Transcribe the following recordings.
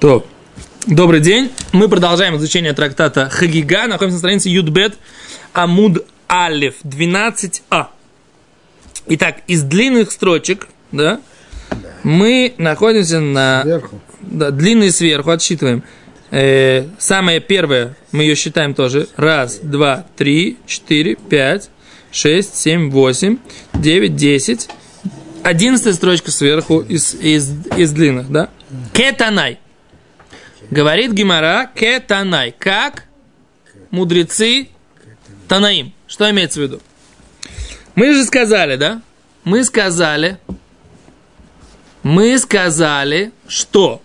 То, добрый день. Мы продолжаем изучение трактата Хагига. Находимся на странице Юдбет Амуд Алев 12а. Итак, из длинных строчек, да, мы находимся на... Сверху. Да, длинные сверху, отсчитываем. Э, самое первое, мы ее считаем тоже. Раз, два, три, четыре, пять, шесть, семь, восемь, девять, десять. Одиннадцатая строчка сверху из, из, из длинных, да? Кетанай. Говорит Гимара кетанай. Как мудрецы Танаим. Что имеется в виду? Мы же сказали, да? Мы сказали, мы сказали, что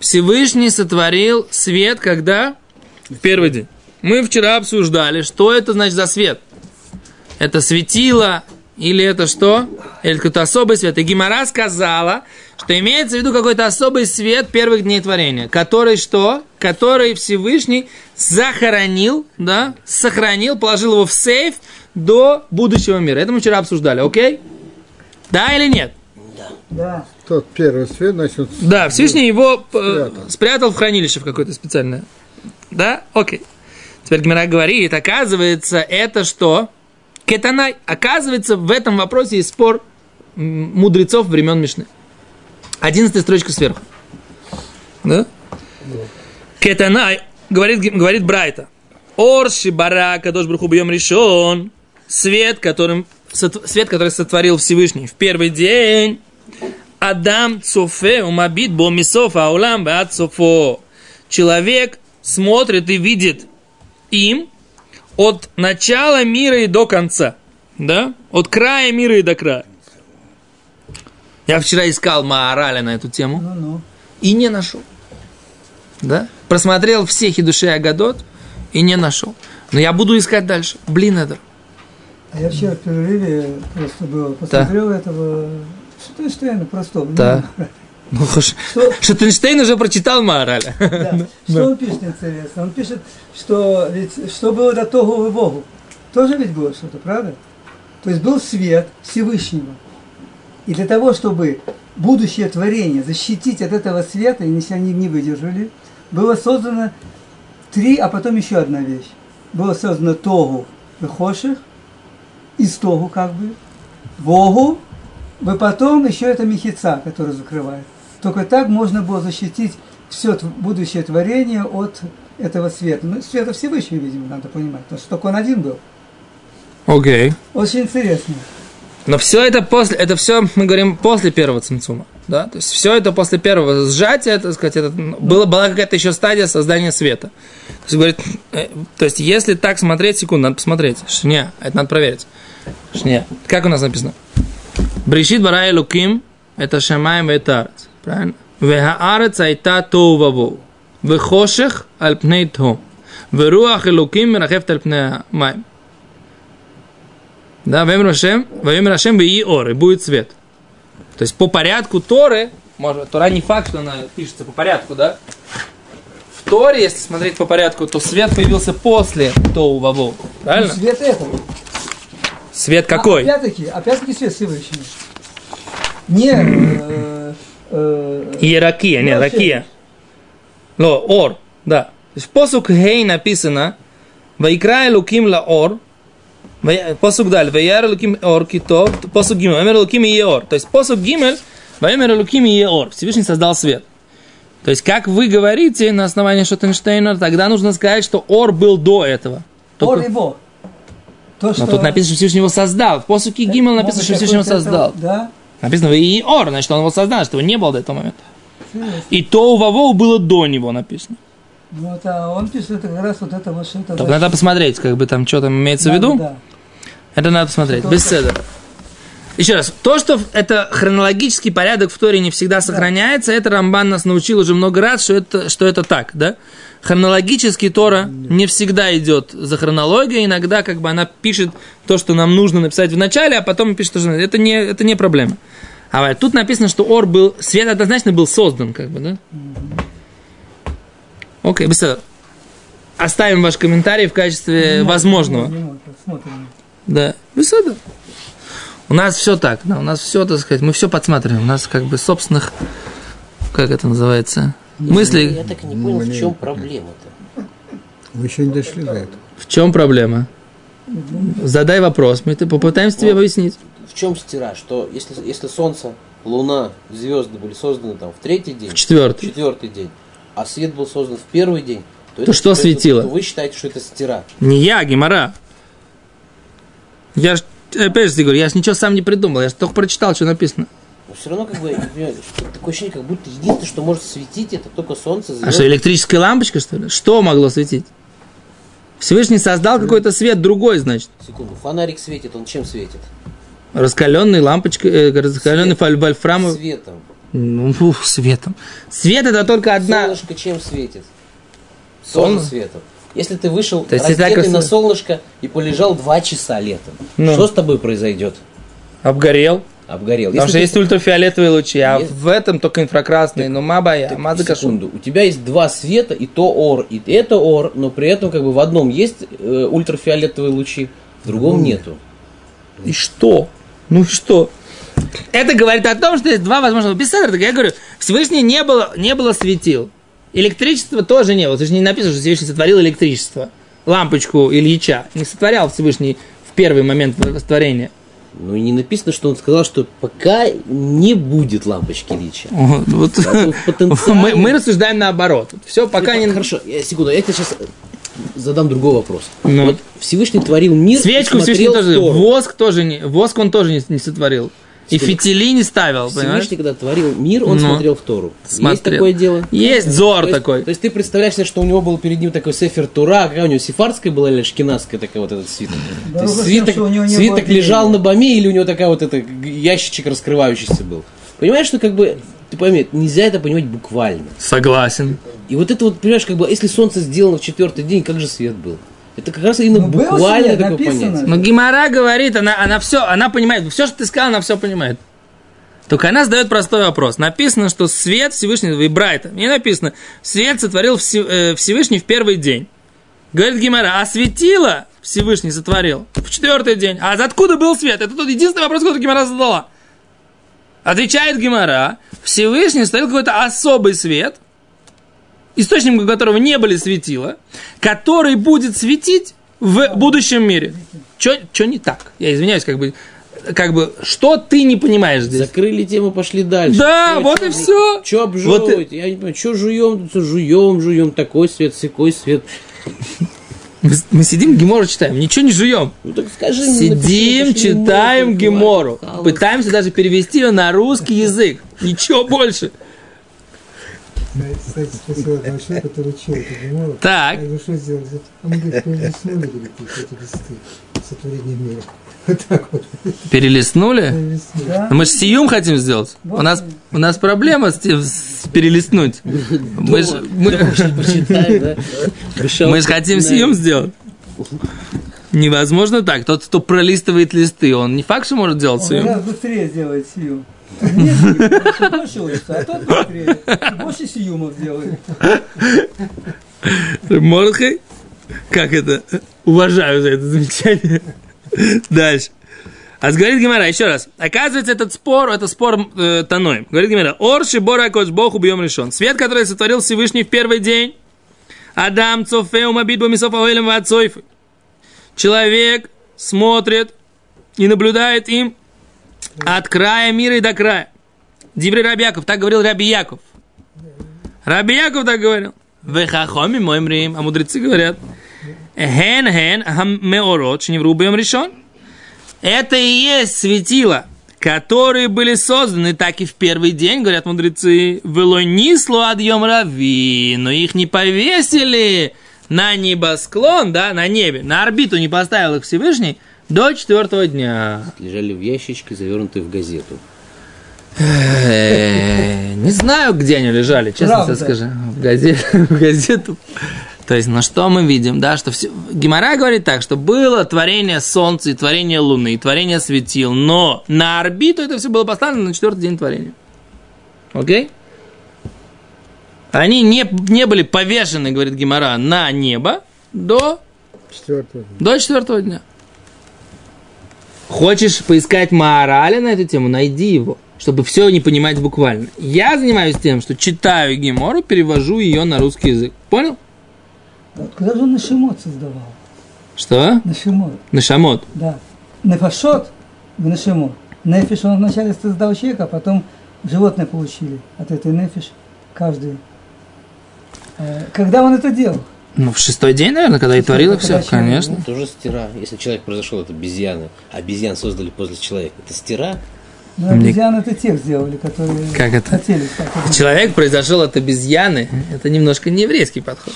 Всевышний сотворил свет когда? В первый день. Мы вчера обсуждали, что это значит за свет. Это светило, или это что? Или какой-то особый свет. И Гимара сказала, что имеется в виду какой-то особый свет первых дней творения, который что? Который Всевышний захоронил, да, сохранил, положил его в сейф до будущего мира. Это мы вчера обсуждали, окей? Да или нет? Да. Тот первый свет, значит, Да, Всевышний его э, Спрятал. спрятал в хранилище в какое-то специальное. Да? Окей. Теперь Гмира говорит, оказывается, это что? Кетанай. Оказывается, в этом вопросе есть спор мудрецов времен Мишны. Одиннадцатая строчка сверху. Да? Кетанай, говорит, говорит Брайта. Орши барака дождь бруху бьем решен. Свет, которым, свет, который сотворил Всевышний в первый день. Адам цофе умабит бомисов аулам баат софо. Человек смотрит и видит им от начала мира и до конца. Да? От края мира и до края. Я вчера искал Маараля на эту тему Ну-ну. и не нашел. Да? Просмотрел все хидуши Агадот и не нашел. Но я буду искать дальше. Блин, это. А я вчера в перерыве просто был, посмотрел этого Штейна простого. Да. Ну, хош- Что, Шотенштейн уже прочитал Маараля. да. что он пишет интересно? Он пишет, что ведь что было до того и Богу. Тоже ведь было что-то, правда? То есть был свет Всевышнего. И для того, чтобы будущее творение защитить от этого света, и если они не выдержали, было создано три, а потом еще одна вещь. Было создано Тогу Вехоших, из Тогу как бы, Богу, и потом еще это Мехица, который закрывает. Только так можно было защитить все будущее творение от этого света. Ну, света Всевышнего, видимо, надо понимать, потому что только он один был. Окей. Очень интересно. Но все это после, это все мы говорим после первого цимцума. Да? То есть все это после первого сжатия, так сказать, это, ну, было, была какая-то еще стадия создания света. То есть, говорит, э, то есть если так смотреть, секунду, надо посмотреть. Шня, это надо проверить. Шня. Как у нас написано? Брешит барай луким, это шамаем и это арец. Правильно? Вехаарец айта тоу вавоу. Вехошех аль пней том. Веруах элуким мерахефт аль пней майм. Да, Вемер Ашем, Вемер Ашем и Ор, и будет свет. То есть по порядку Торы, может, Тора не факт, что она пишется по порядку, да? В Торе, если смотреть по порядку, то свет появился после Тоу Ваву. Правильно? Свет этого. Свет А, какой? опять-таки, опять-таки свет Всевышнего. Не э, э, Иерархия, не, ракия. Ло, ор, да. То есть в посук Хей написано, Вайкра Луким ла ор, посук даль, Ваяр Луким ор китов, посук Гимель, Ваймер Луким и ор. То есть посук Гимель, Ваймер Луким и ор. Всевышний создал свет. То есть, как вы говорите на основании Шотенштейна, тогда нужно сказать, что ор был до этого. Ор Только- и Бог. То, Но тут написано, что Всевышний его создал. В посуке Гимел написано, что Всевышний его создал. Да. Написано и ор, значит, он его создал, что его не было до этого момента. И то у Вавоу было до него написано. Вот, а он пишет это как раз вот это вот что-то. Только надо посмотреть, как бы там что там имеется в виду. Да. Это надо посмотреть. Что-то Без седа. Еще раз, то, что это хронологический порядок в Торе не всегда сохраняется, это Рамбан нас научил уже много раз, что это, что это так, да? Хронологически Тора не всегда идет за хронологией, иногда как бы она пишет то, что нам нужно написать в начале, а потом пишет то, что надо. это не, это не проблема. А вот тут написано, что Ор был, свет однозначно был создан, как бы, да? Окей, без седа. Оставим ваш комментарий в качестве возможного. Да, высота. У нас все так, да, у нас все, так сказать, мы все подсматриваем. У нас как бы собственных, как это называется, Мысли, Я так и не понял, в чем проблема-то. Мы еще не дошли до этого. в чем проблема? Задай вопрос, мы это попытаемся тебе объяснить. В чем стира? Что если, если Солнце, Луна, звезды были созданы там в третий день, В четвертый. четвертый день, а свет был создан в первый день, то, То что это- светило? то вы считаете, что это стира. Не я, Гимара. Я ж, опять же говорю, я ж ничего сам не придумал, я ж только прочитал, что написано. Но все равно, как бы, такое ощущение, как будто единственное, что может светить, это только Солнце, звезды. А что, электрическая лампочка, что ли? Что могло светить? Всевышний создал какой-то свет другой, значит. Секунду, фонарик светит, он чем светит? Раскаленный лампочка, э, раскаленный Свет. фаль- вольфрамовый. Светом. Ну, фу, светом. Свет это только одна. Солнышко чем светит? Солнце? Тоже светом. Если ты вышел То есть раздетый как- на солнышко и полежал два часа летом, Ну. что с тобой произойдет? Обгорел. Обгорел. Потому Если что ты- есть ультрафиолетовые лучи, а Есть. в этом только инфракрасные. Но мабая, Так, маза секунду. У тебя есть два света, и то ор, и это ор, но при этом как бы в одном есть э, ультрафиолетовые лучи, в другом нету. И что? Ну что? Это говорит о том, что есть два возможных беседа. Так я говорю, Всевышний не было, не было светил. Электричества тоже не было. Всевышний не написано, что Всевышний сотворил электричество. Лампочку Ильича. Не сотворял Всевышний в первый момент творения. Ну и не написано, что он сказал, что пока не будет лампочки Лича. Вот, вот. Потенциально- мы, мы рассуждаем наоборот. Все, пока не... Хорошо, я, секунду, я тебе сейчас задам другой вопрос. Ну. Вот Всевышний творил мир, Свечку Всевышний тоже... Воск тоже не... Воск он тоже не, не сотворил. И фитили не ставил, понимаешь? Всевышний, когда творил мир, он Ну. смотрел в Тору. Есть Смотрел. такое дело? Есть зор То есть, такой. то есть ты представляешь себе, что у него был перед ним такой сефер Тура, какая у него сефардская была или шкинадская такая вот этот свиток? Да, То есть свиток, что у него не свиток было лежал на боме или у него такая вот эта г- ящичек раскрывающийся был? Понимаешь, что как бы, ты пойми, нельзя это понимать буквально. Согласен. И вот это вот, понимаешь, как бы, если солнце сделано в четвертый день, как же свет был? Это как раз именно Ну, буквально такое написано. понятие. Но Гимара говорит, она, она все, она понимает, все, что ты сказал, она все понимает. Только она задает простой вопрос. Написано, что свет Всевышний, и Брайта, не написано, свет сотворил э, Всевышний в первый день. Говорит Гимара, а светило Всевышний сотворил в четвертый день. А откуда был свет? Это тот единственный вопрос, который Гимара задала. Отвечает Гимара, Всевышний сотворил какой-то особый свет, источником которого не были светила, который будет светить в будущем мире. Что не так? Я извиняюсь, как бы, как бы, что ты не понимаешь здесь? Закрыли тему, пошли дальше. Да, вот и все. Что обжевываете? Я не понимаю, что жуем, жуем, жуем, такой свет, секой свет. Мы, мы сидим, Гемору читаем, ничего не жуем. Ну так скажи Сидим, напиши, читаем Гемору. Пытаемся даже перевести ее на русский язык. Ничего больше. Кстати, который учил эту гемору. Так. Ну что сделали? Мы, говорит, перелистнули, говорит, эти листы сотворения мира. Вот так вот. Перелистнули? Перелистнули. Да? Мы же сиюм хотим сделать. У нас, у нас проблема с, с перелистнуть. Мы же мы, мы ж хотим сиюм сделать. Невозможно так. Тот, кто пролистывает листы, он не факт, что может делать Он сиюм. гораздо быстрее сделает сию. Нет, а тот быстрее. Больше сиюмов делает. Как это? Уважаю за это замечание. Дальше. А говорит Гимара, еще раз. Оказывается, этот спор, это спор э, Таной. Говорит Гимара, אור שברא הקדוש ברוך הוא ביום ראשון. Свет, который сотворил Всевышний в первый день. אדם צופה ומביט בו מסוף העולם ועד סופו. Человек смотрит и наблюдает им от края мира и до края. דברי רבי יעקב, так говорил Раби Яков. Раби Яков так говорил. וחכמים אומרים, а мудрецы говорят. Хен хен меорот, шневру бьем решен. Это и есть светила, которые были созданы так и в первый день, говорят мудрецы, было нисло адьем рави, но их не повесили на небосклон, да, на небе, на орбиту не поставил их Всевышний до четвертого дня. Лежали в ящичке, завернутые в газету. Э, Не знаю, где они лежали, честно тебе скажу. В газету, в газету. То есть, на что мы видим, да, что все... Гимара говорит так, что было творение Солнца и творение Луны, и творение светил, но на орбиту это все было поставлено на четвертый день творения. Окей? Они не, не были повешены, говорит Гимара, на небо до, Четвертого. до четвертого дня. Хочешь поискать Маораля на эту тему? Найди его. чтобы все не понимать буквально. Я занимаюсь тем, что читаю Гемору, перевожу ее на русский язык. Понял? Куда же он Нашимот создавал? Что? Нашимот, Нашамот. да. Нефашот в Нашимот. Нефиш он вначале создал человека, а потом животные получили от этой нефиш каждый. Э, Когда он это делал? Ну, в шестой день, наверное, когда и творило когда все, конечно. да? Тоже стира. Если человек произошел от обезьяны, а обезьян создали после человека, это стира? Ну, обезьян это тех сделали, которые Как это? хотели обезьянами. Человек произошел от обезьяны. Это немножко не еврейский подход.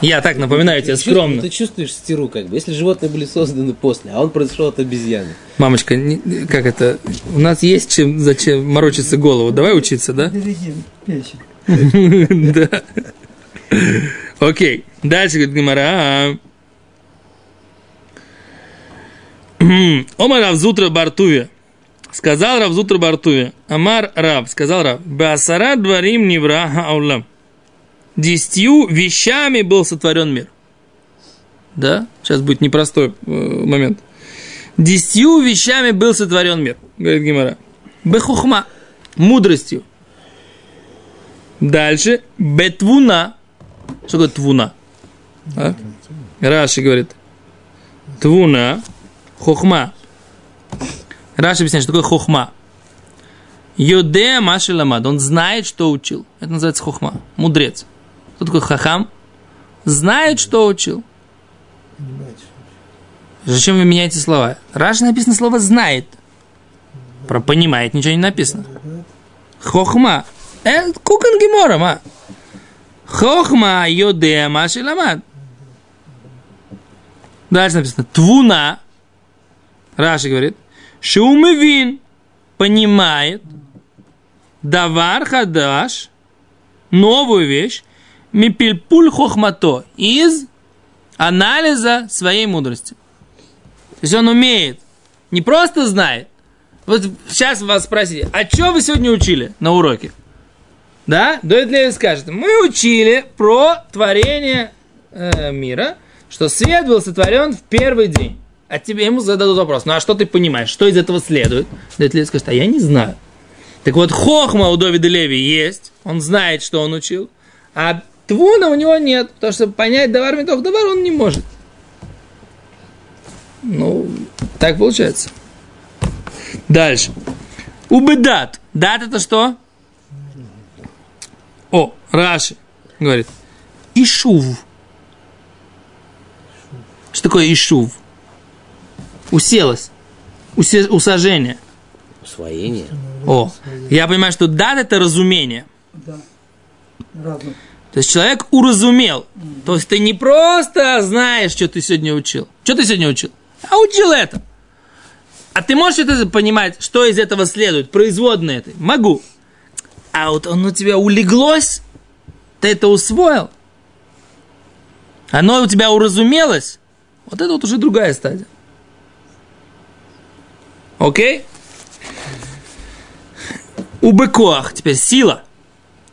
Я так напоминаю тебе Ты скромно. Ты чувствуешь стиру, как бы. Если животные были созданы после, а он произошел от обезьяны. Мамочка, не- как это? У нас есть чем, зачем морочиться голову. Давай учиться, да? Береги печень. Да. Окей. Дальше говорит Гимара. Омар Равзутра Бартуве. Сказал Равзутра Бартуве. Амар Рав. Сказал Рав. Басара дворим невра аулам. Десятью вещами был сотворен мир. Да? Сейчас будет непростой э, момент. Десятью вещами был сотворен мир, говорит Гимара. Бехухма. Мудростью. Дальше. Бетвуна. Что такое твуна? А? Раши говорит. Твуна. Хохма. Раши объясняет, что такое хохма. Йоде Маши Ламад. Он знает, что учил. Это называется хохма. Мудрец. Кто такой хахам? Знает, что учил. Зачем вы меняете слова? Раши написано слово знает. Про понимает ничего не написано. Хохма. Э, кукан гемора, ма. Хохма йоде маши ламад. Дальше написано. Твуна. Раши говорит. Шумевин. Понимает. Давар хадаш. Новую вещь. Мипильпуль хохмато. Из анализа своей мудрости. То есть он умеет. Не просто знает. Вот сейчас вас спросите, а что вы сегодня учили на уроке? Да? Дуэт Леви скажет, мы учили про творение э, мира, что свет был сотворен в первый день. А тебе ему зададут вопрос, ну а что ты понимаешь, что из этого следует? Дуэт Леви скажет, а я не знаю. Так вот, хохма у Довида Леви есть, он знает, что он учил, а твуна у него нет, потому что понять давар метох давар он не может. Ну, так получается. Дальше. Убедат. Дат это что? О, Раши говорит. Ишув. Что такое ишув? Уселась. Усе- усажение. Усвоение. О, я понимаю, что дат это разумение. Да. Разум. То есть человек уразумел. То есть ты не просто знаешь, что ты сегодня учил. Что ты сегодня учил? А учил это. А ты можешь это понимать, что из этого следует? Производное это? Могу. А вот оно у тебя улеглось, ты это усвоил, оно у тебя уразумелось, вот это вот уже другая стадия. Окей? Убекоах, теперь сила.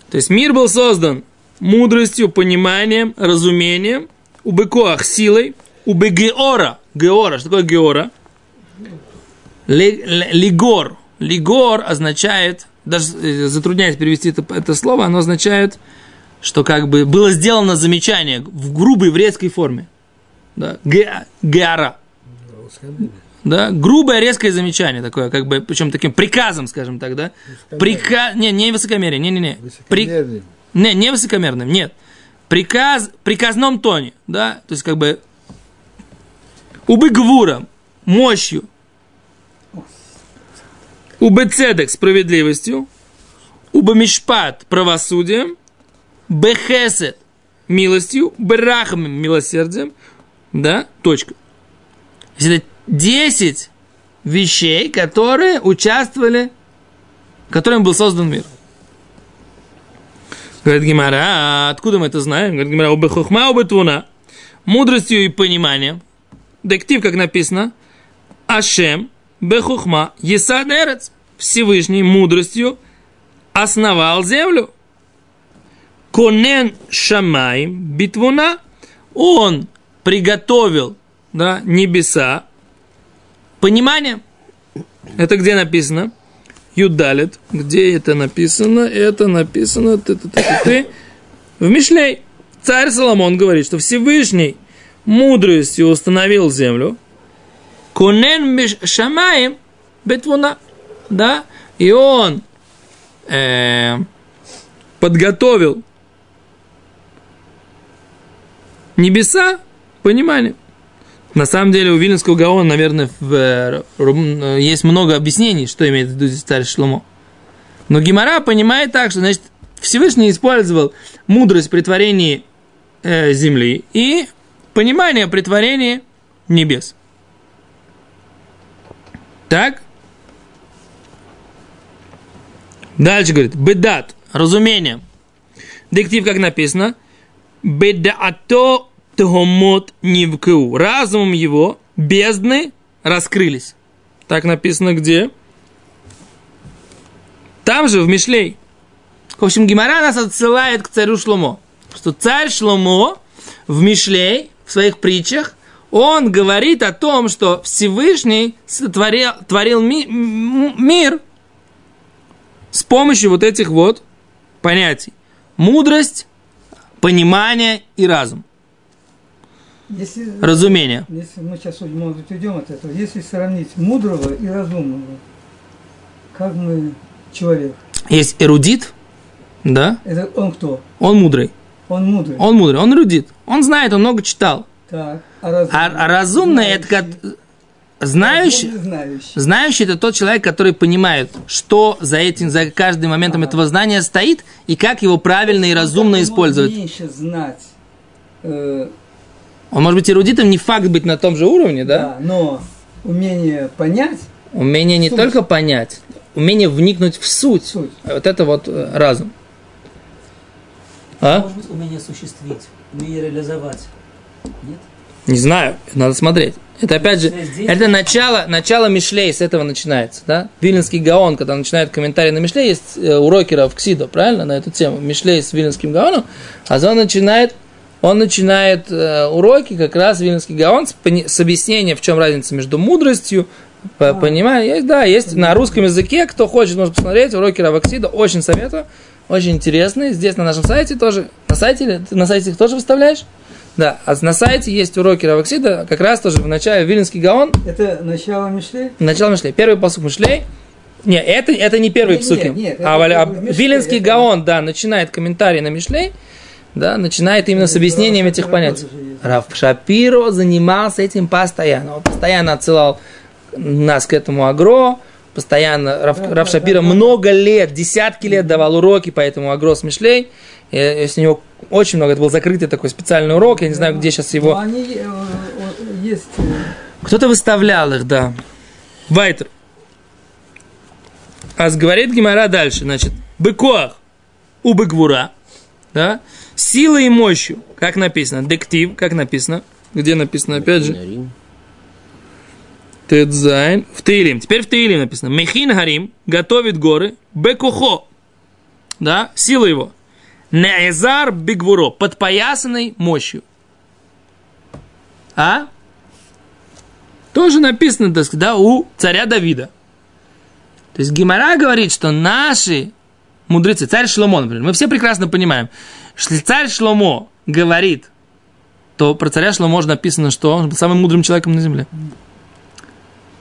То есть мир был создан мудростью, пониманием, разумением, убекоах силой, убегеора. Геора, что такое геора? Ли- ли- Лигор. Лигор означает, даже э, затрудняюсь перевести это, это слово, оно означает, что как бы было сделано замечание в грубой еврейской форме. Да, ге- геара. Да, грубое резкое замечание такое, как бы, причем таким приказом, скажем так, да? Приказ, не, не высокомерие, не, не, не. При- не, не высокомерным, нет. Приказ, приказном тоне, да, то есть как бы убыгвуром, мощью, убецедек справедливостью, убамишпат правосудием, бехесет милостью, брахам милосердием, да, точка. Это 10 вещей, которые участвовали, которым был создан мир. Говорит Гимара, а откуда мы это знаем? Говорит Гимара, убы хухма, убы твуна. Мудростью и пониманием. Дектив, как написано, Ашем, бехухма, есад эрец. Всевышний мудростью основал землю. Конен шамаим битвуна. Он приготовил да, небеса. Понимание. Это где написано? Юдалит. Где это написано? Это написано ты, ты, ты, ты, ты, в Мишлей. Царь Соломон говорит, что Всевышний мудростью установил землю. Кунен шамаем бетвуна. Да? И он э, подготовил небеса понимание. На самом деле у Вильнинского Гаона, наверное, в, э, есть много объяснений, что имеет в виду здесь царь Шломо. Но Гимара понимает так, что значит, Всевышний использовал мудрость при творении э, земли и понимание при творении небес. Так? Дальше говорит, бедат, разумение. Диктив, как написано, бедаато тхомот нивку. Разумом его бездны раскрылись. Так написано где? Там же, в Мишлей. В общем, Гимара нас отсылает к царю Шломо. Что царь Шломо в Мишлей, в своих притчах, он говорит о том, что Всевышний сотворил, творил ми, мир с помощью вот этих вот понятий. Мудрость, понимание и разум. Если, Разумение. Если мы сейчас, может быть, уйдем от этого, если сравнить мудрого и разумного, как мы человек, Есть эрудит, да, это он кто? он мудрый. Он мудрый. Он мудрый, он эрудит. Он знает, он много читал. Так. А разумный? А, а разумный это как знающий, Разумный, знающий. знающий это тот человек, который понимает, что за этим, за каждым моментом этого знания стоит и как его правильно и разумно Он использовать. меньше знать, э, Он может быть эрудитом, не факт быть на том же уровне, да? да, но умение понять Умение не Суть. только понять, умение вникнуть в суть. Суть. Вот это вот э, разум. А? Может быть, умение осуществить, умение реализовать. Нет? Не знаю, надо смотреть. Это опять же, это начало, начало Мишлей, с этого начинается, да? Виленский Гаон, когда начинает комментарий на Мишлей, есть э, у Рокера в Ксидо, правильно, на эту тему, Мишлей с Виленским Гаоном, а он начинает, он начинает э, уроки, как раз Виленский Гаон, с, с объяснением, в чем разница между мудростью, по- понимание, есть, да, есть на русском языке, кто хочет, может посмотреть, уроки Раваксида, очень советую, очень интересный, здесь на нашем сайте тоже, на сайте, на сайте их тоже выставляешь? Да, а на сайте есть уроки Раваксида, как раз тоже в начале Виленский Гаон, это начало Мишлей. Начало Мишлей. Первый посук Мишлей. Не, это, это не первый Не, псуки. нет, нет, а, а Мишлей, Виленский это- Гаон, да, начинает комментарий на Мишлей, да, начинает именно с объяснением этих понятий. Рав Шапиро занимался этим постоянно. Он постоянно отсылал нас к этому агро, постоянно Рав, Да, Рав да, Шапиро да, да. много лет, десятки лет давал уроки по этому агро с Мишлей. Если у него очень много, это был закрытый такой специальный урок, я не знаю, где сейчас его... Но они э, э, есть. э, Кто-то выставлял их, да. Вайтер. А говорит Гимара дальше, значит, быкоах у быгвура, да, силой и мощью, как написано, дектив, как написано, где написано, опять же. Тедзайн, в Таилим, теперь в Таилим написано, Мехин Харим готовит горы, бекухо, да, сила его, Неэзар бигвуро, подпоясанной мощью. А? Тоже написано, так да, у царя Давида. То есть Гимара говорит, что наши мудрецы, царь Шломо, например, мы все прекрасно понимаем, что если царь Шломо говорит, то про царя Шломо написано, что он был самым мудрым человеком на земле.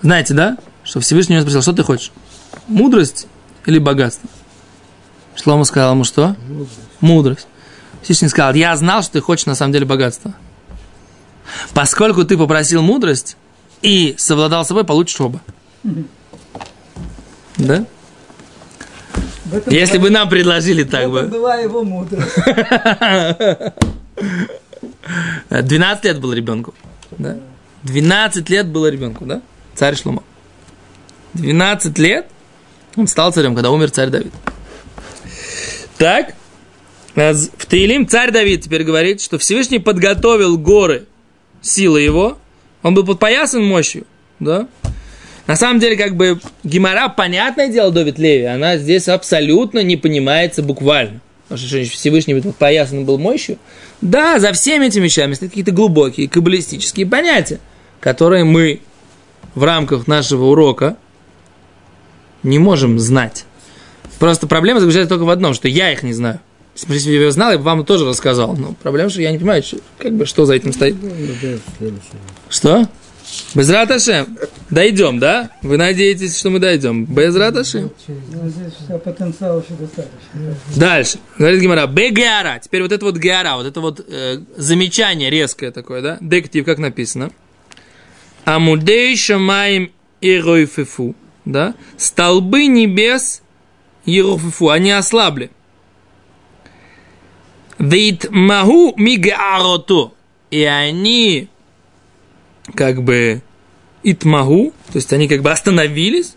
Знаете, да? Что Всевышний его спросил, что ты хочешь? Мудрость или богатство? Шломо сказал ему что? Мудрость. Всевышний сказал, я знал, что ты хочешь на самом деле богатство. Поскольку ты попросил мудрость и совладал собой, получишь оба. Да? Если была- бы нам предложили так этом бы. была его мудрость. 12 лет было ребенку. Да? 12 лет было ребенку, да? Царь Шломо. 12 лет он стал царем, когда умер царь Давид. Так, в Таилим царь Давид теперь говорит, что Всевышний подготовил горы силы его, он был подпоясан мощью, да? На самом деле, как бы, Гимара, понятное дело, Довид Леви, она здесь абсолютно не понимается буквально. Что Всевышний подпоясан был мощью. Да, за всеми этими вещами стоят какие-то глубокие каббалистические понятия, которые мы в рамках нашего урока не можем знать. Просто проблема заключается только в одном, что я их не знаю. Если бы я знал, я бы вам тоже рассказал. Но проблема, что я не понимаю, что, как бы, что за этим стоит. Что? Без Раташем. Дойдем, да? Вы надеетесь, что мы дойдем? Без Раташем. Ну, здесь все, потенциала еще достаточно. Дальше. Говорит Гимара. Бегара. Теперь вот это вот геара, вот это вот э, замечание резкое такое, да? Дектив, как написано. Амудей шамаем иройфифу. Да? Столбы небес иройфифу. Они ослабли. Вид магу мигароту. И они как бы итмагу, то есть они как бы остановились,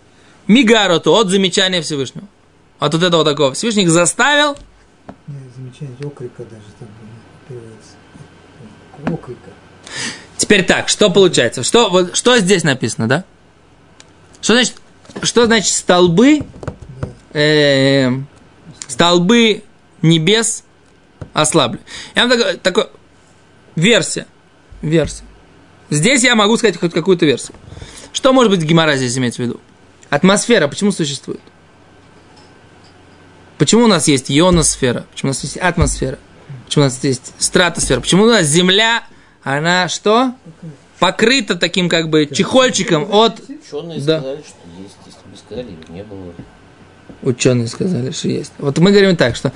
мигароту от замечания Всевышнего. От вот этого такого. Всевышний их заставил, Не, замечание окрика даже там. Окрика. Теперь так, что получается? Что, вот, что здесь написано, да? Что значит, что значит столбы, э, столбы небес ослабли? Я вам такой, такой версия, версия. Здесь я могу сказать хоть какую-то версию. Что может быть Гемора здесь иметь в виду? Атмосфера почему существует? Почему у нас есть ионосфера? Почему у нас есть атмосфера? Почему у нас есть стратосфера? Почему у нас Земля, она что? Покрыта таким как бы чехольчиком от... Ученые Да. сказали, что есть. Если бы сказали, не было. Ученые сказали, что есть. Вот мы говорим так, что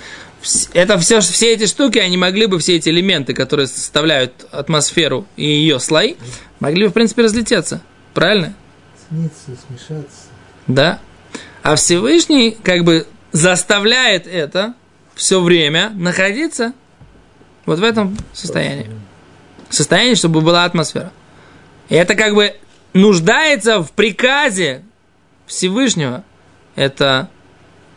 это все, все эти штуки, они могли бы, все эти элементы, которые составляют атмосферу и ее слои, могли бы, в принципе, разлететься. Правильно? Сниться, смешаться. Да. А Всевышний как бы заставляет это все время находиться вот в этом состоянии. Состоянии, чтобы была атмосфера. И это как бы нуждается в приказе Всевышнего. Это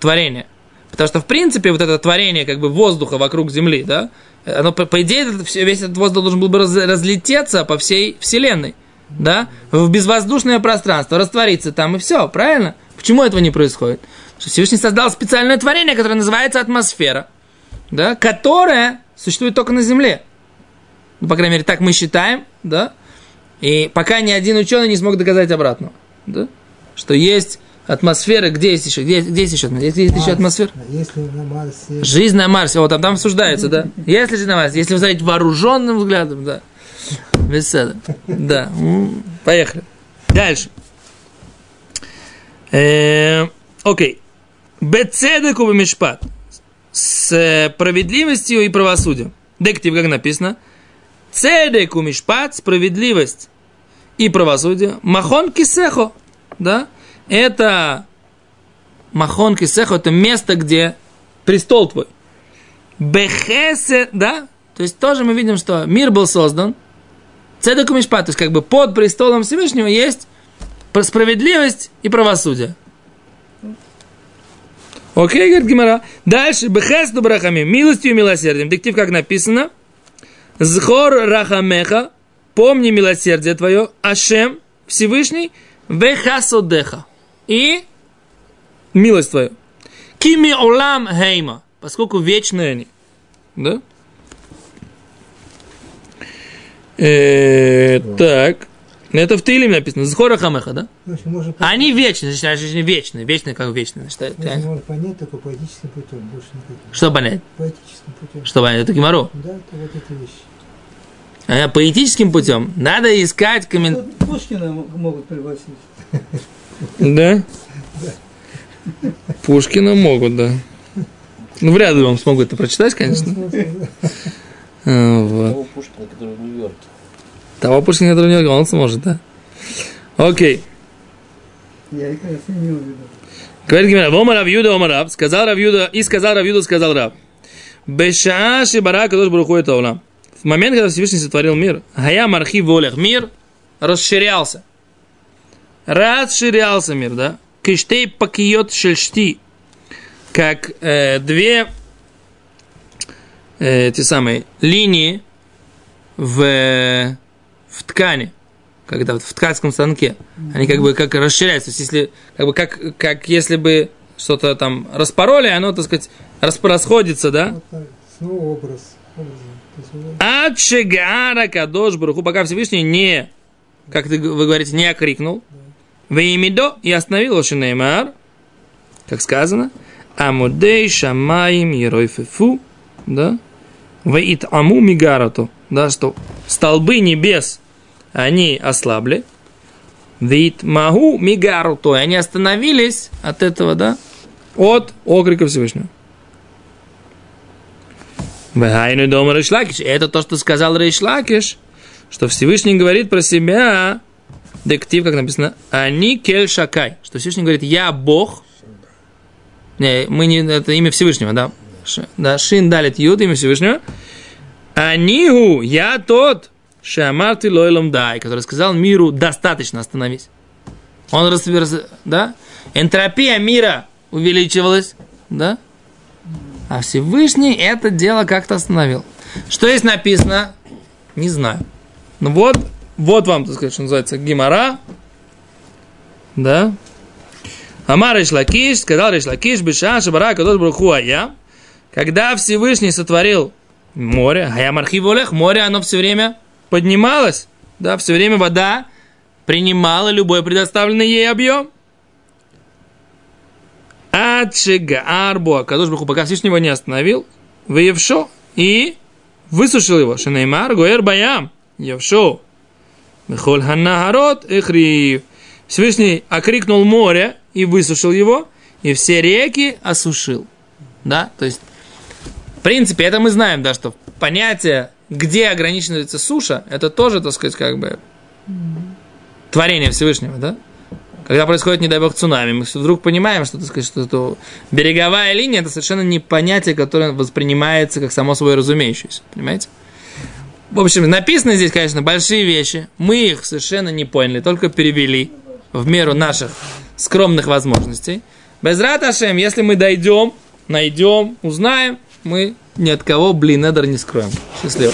творение. Потому что, в принципе, вот это творение как бы воздуха вокруг Земли, да, оно, по, по идее, весь этот воздух должен был бы раз- разлететься по всей Вселенной, да, в безвоздушное пространство, раствориться там и все, правильно? Почему этого не происходит? Что Всевышний создал специальное творение, которое называется атмосфера, да, которое существует только на Земле. Ну, по крайней мере, так мы считаем, да, и пока ни один ученый не смог доказать обратного, да, что есть атмосфера, где есть еще, где, где есть еще, атмосфера? есть, еще атмосфера? Если на Марсе... Жизнь на Марсе, вот там, там обсуждается, да. Если жизнь на Марсе, если вы знаете вооруженным взглядом, да. Беседа. Да. Поехали. Дальше. Э, Окей. Бецедеку бемишпат. С э, справедливостью и правосудием. Дектив, как написано. Цедеку мишпат, справедливость и правосудие. Махон кисехо. Да? Это Махон кисехо, это место, где престол твой. Бехесе, да? То есть тоже мы видим, что мир был создан. Цедек Мишпат, то есть как бы под престолом Всевышнего есть пр- справедливость и правосудие. Окей, говорит Гимара. Дальше. Бехес брахами. Милостью и милосердием. Дектив, как написано. Зхор рахамеха. Помни милосердие твое. Ашем. Всевышний. Вехасодеха. И милость твою. Кими олам хейма. Поскольку вечные они. Да? Э, так. Это в Тилиме написано. Зхора хамеха, да? Можно понять, Они вечные, значит, они вечные. Вечные, как вечные. Значит, это- можно понять только поэтическим путем, больше никаким. Что понять? Поэтическим путем. Что понять? Это геморрой. Да, это вот эти вещи. А поэтическим путем надо искать коммен... Тут Пушкина могут пригласить. Да? Пушкина могут, да. Ну, вряд ли вам смогут это прочитать, конечно. А, вот. Того Пушкина, который в Нью-Йорке. Того Пушкина, который не он сможет, да? Окей. Я их раз не увидел. Говорит Гимара, Вома Равьюда, Ома Рав, сказал Равьюда, и сказал Равьюда, сказал Рав. Бешаа Шибара Кадош Баруху это Олам. В момент, когда Всевышний сотворил мир, Гая Мархи Волях, мир расширялся. Расширялся мир, да? Киштей пакиот шельшти. Как э, две э, эти самые линии в, в ткани, когда вот в ткацком станке, они как бы как расширяются. То есть, если, как бы как, как если бы что-то там распороли, оно, так сказать, расп- расходится, да? Снова образ. То есть вот Ачегара Кадош Баруху, пока Всевышний не, как ты, вы говорите, не окрикнул. Веймидо и остановил Шинеймар. как сказано, Амудей Шамаим Еройфефу, да, Ваит Аму Мигарату, да, что столбы небес, они ослабли, Вит Магу Мигаруту, и они остановились от этого, да, от окрика Всевышнего. Вегайну дома Рейшлакиш. Это то, что сказал Рейшлакиш, что Всевышний говорит про себя, дектив, как написано, они кель шакай, что Всевышний говорит, я Бог, не, мы не, это имя Всевышнего, да, да, Шин далит Юд, имя Всевышнего, Анигу, я тот, Шамарти лойлом дай, который сказал миру, достаточно, остановись. Он раз- да, энтропия мира увеличивалась, да, а Всевышний это дело как-то остановил. Что здесь написано? Не знаю. Ну вот, вот вам, так сказать, что называется, гимара. Да. Амар Ишлакиш, сказал Ишлакиш, Биша, Шабара, Кадош Бруху, а я. Когда Всевышний сотворил море, а я Мархиволех, море, оно все время поднималось, да, все время вода принимала любой предоставленный ей объем. Ачига Арбуа, Кадош Бруху, пока Всевышний его не остановил, выевшо и высушил его. Шинеймар, Гуэр Баям, Евшо, Мехоль Ханнахарот, Эхрив. Всевышний окрикнул море и высушил его, и все реки осушил. Да, то есть, в принципе, это мы знаем, да, что понятие, где ограничивается суша, это тоже, так сказать, как бы творение Всевышнего, да? Когда происходит, не дай бог, цунами, мы вдруг понимаем, что, так сказать, что это береговая линия, это совершенно не понятие, которое воспринимается как само собой разумеющееся, понимаете? В общем, написаны здесь, конечно, большие вещи. Мы их совершенно не поняли, только перевели в меру наших скромных возможностей. Без Раташем, если мы дойдем, найдем, узнаем, мы ни от кого блин, не скроем. Счастливо.